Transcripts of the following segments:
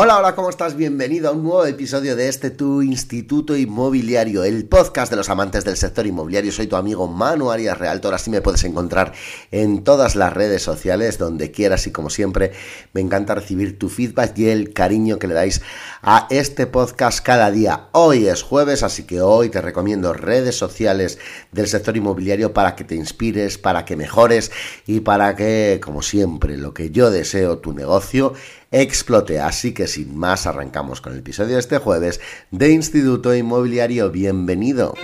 Hola, hola, ¿cómo estás? Bienvenido a un nuevo episodio de este Tu Instituto Inmobiliario, el podcast de los amantes del sector inmobiliario. Soy tu amigo Manu Arias Realtor, así me puedes encontrar en todas las redes sociales, donde quieras y como siempre, me encanta recibir tu feedback y el cariño que le dais a este podcast cada día. Hoy es jueves, así que hoy te recomiendo redes sociales del sector inmobiliario para que te inspires, para que mejores y para que, como siempre, lo que yo deseo, tu negocio explote. Así que sin más arrancamos con el episodio de este jueves de Instituto Inmobiliario. Bienvenido.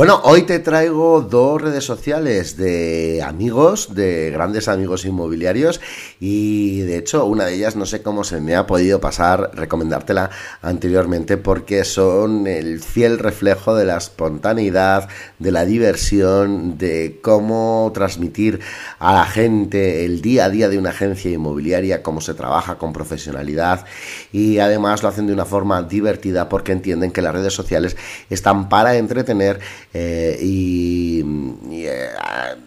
Bueno, hoy te traigo dos redes sociales de amigos, de grandes amigos inmobiliarios y de hecho una de ellas no sé cómo se me ha podido pasar recomendártela anteriormente porque son el fiel reflejo de la espontaneidad, de la diversión, de cómo transmitir a la gente el día a día de una agencia inmobiliaria, cómo se trabaja con profesionalidad y además lo hacen de una forma divertida porque entienden que las redes sociales están para entretener eh, y, eh,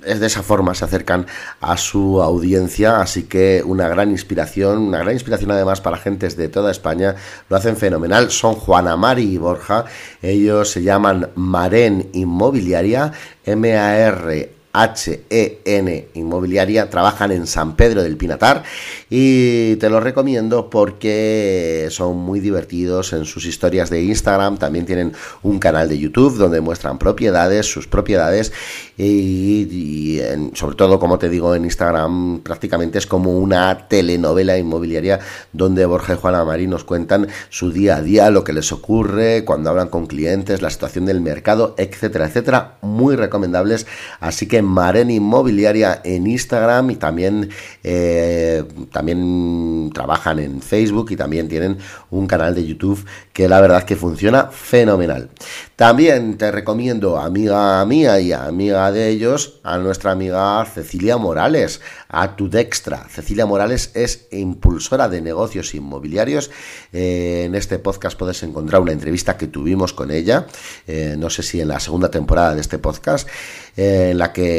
es de esa forma se acercan a su audiencia, así que una gran inspiración, una gran inspiración además para gentes de toda España, lo hacen fenomenal, son Juana Mari y Borja, ellos se llaman Maren Inmobiliaria, M-A-R HEN Inmobiliaria, trabajan en San Pedro del Pinatar y te lo recomiendo porque son muy divertidos en sus historias de Instagram, también tienen un canal de YouTube donde muestran propiedades, sus propiedades y, sobre todo, como te digo, en Instagram prácticamente es como una telenovela inmobiliaria donde Borja y Juana Marí nos cuentan su día a día, lo que les ocurre, cuando hablan con clientes, la situación del mercado, etcétera, etcétera, muy recomendables, así que Maren Inmobiliaria en Instagram y también, eh, también trabajan en Facebook y también tienen un canal de YouTube que la verdad que funciona fenomenal. También te recomiendo, amiga mía y amiga de ellos, a nuestra amiga Cecilia Morales, a tu Dextra. Cecilia Morales es impulsora de negocios inmobiliarios. Eh, en este podcast puedes encontrar una entrevista que tuvimos con ella, eh, no sé si en la segunda temporada de este podcast, en la que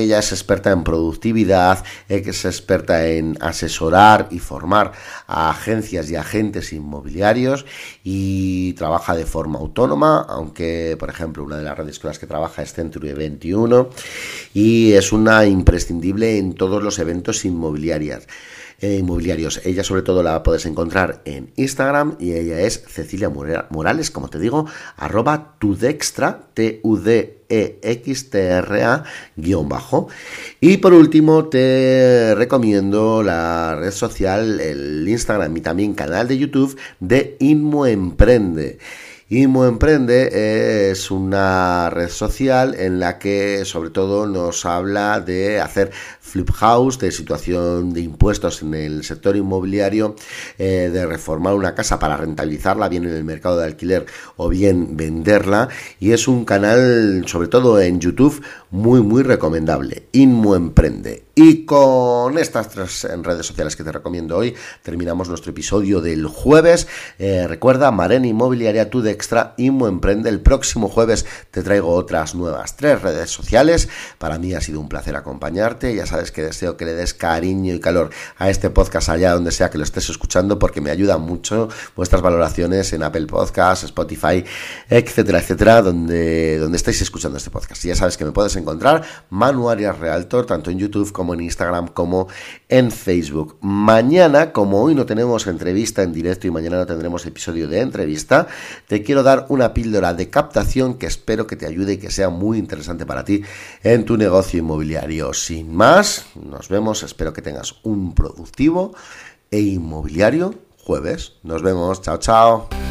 ella es experta en productividad, es experta en asesorar y formar a agencias y agentes inmobiliarios y trabaja de forma autónoma, aunque por ejemplo una de las redes con las que trabaja es Century 21 y es una imprescindible en todos los eventos inmobiliarios. Eh, inmobiliarios. Ella sobre todo la puedes encontrar en Instagram y ella es Cecilia Morales, como te digo, arroba tudextra, t u d e x t r a guion bajo. Y por último te recomiendo la red social, el Instagram y también canal de YouTube de Inmo Emprende. Imo Emprende es una red social en la que sobre todo nos habla de hacer flip house, de situación de impuestos en el sector inmobiliario, eh, de reformar una casa para rentabilizarla bien en el mercado de alquiler o bien venderla. Y es un canal, sobre todo en YouTube, muy muy recomendable. Inmo Emprende. Y con estas tres redes sociales que te recomiendo hoy, terminamos nuestro episodio del jueves. Eh, recuerda, Maren Inmobiliaria, tu de extra, Inmo Emprende. El próximo jueves te traigo otras nuevas tres redes sociales. Para mí ha sido un placer acompañarte. Ya sabes que deseo que le des cariño y calor a este podcast allá donde sea que lo estés escuchando, porque me ayuda mucho vuestras valoraciones en Apple Podcasts, Spotify, etcétera, etcétera, donde, donde estáis escuchando este podcast. Y ya sabes que me puedes encontrar Manu Arias Realtor, tanto en YouTube como en Instagram como en Facebook. Mañana, como hoy no tenemos entrevista en directo y mañana no tendremos episodio de entrevista, te quiero dar una píldora de captación que espero que te ayude y que sea muy interesante para ti en tu negocio inmobiliario. Sin más, nos vemos, espero que tengas un productivo e inmobiliario jueves. Nos vemos, chao, chao.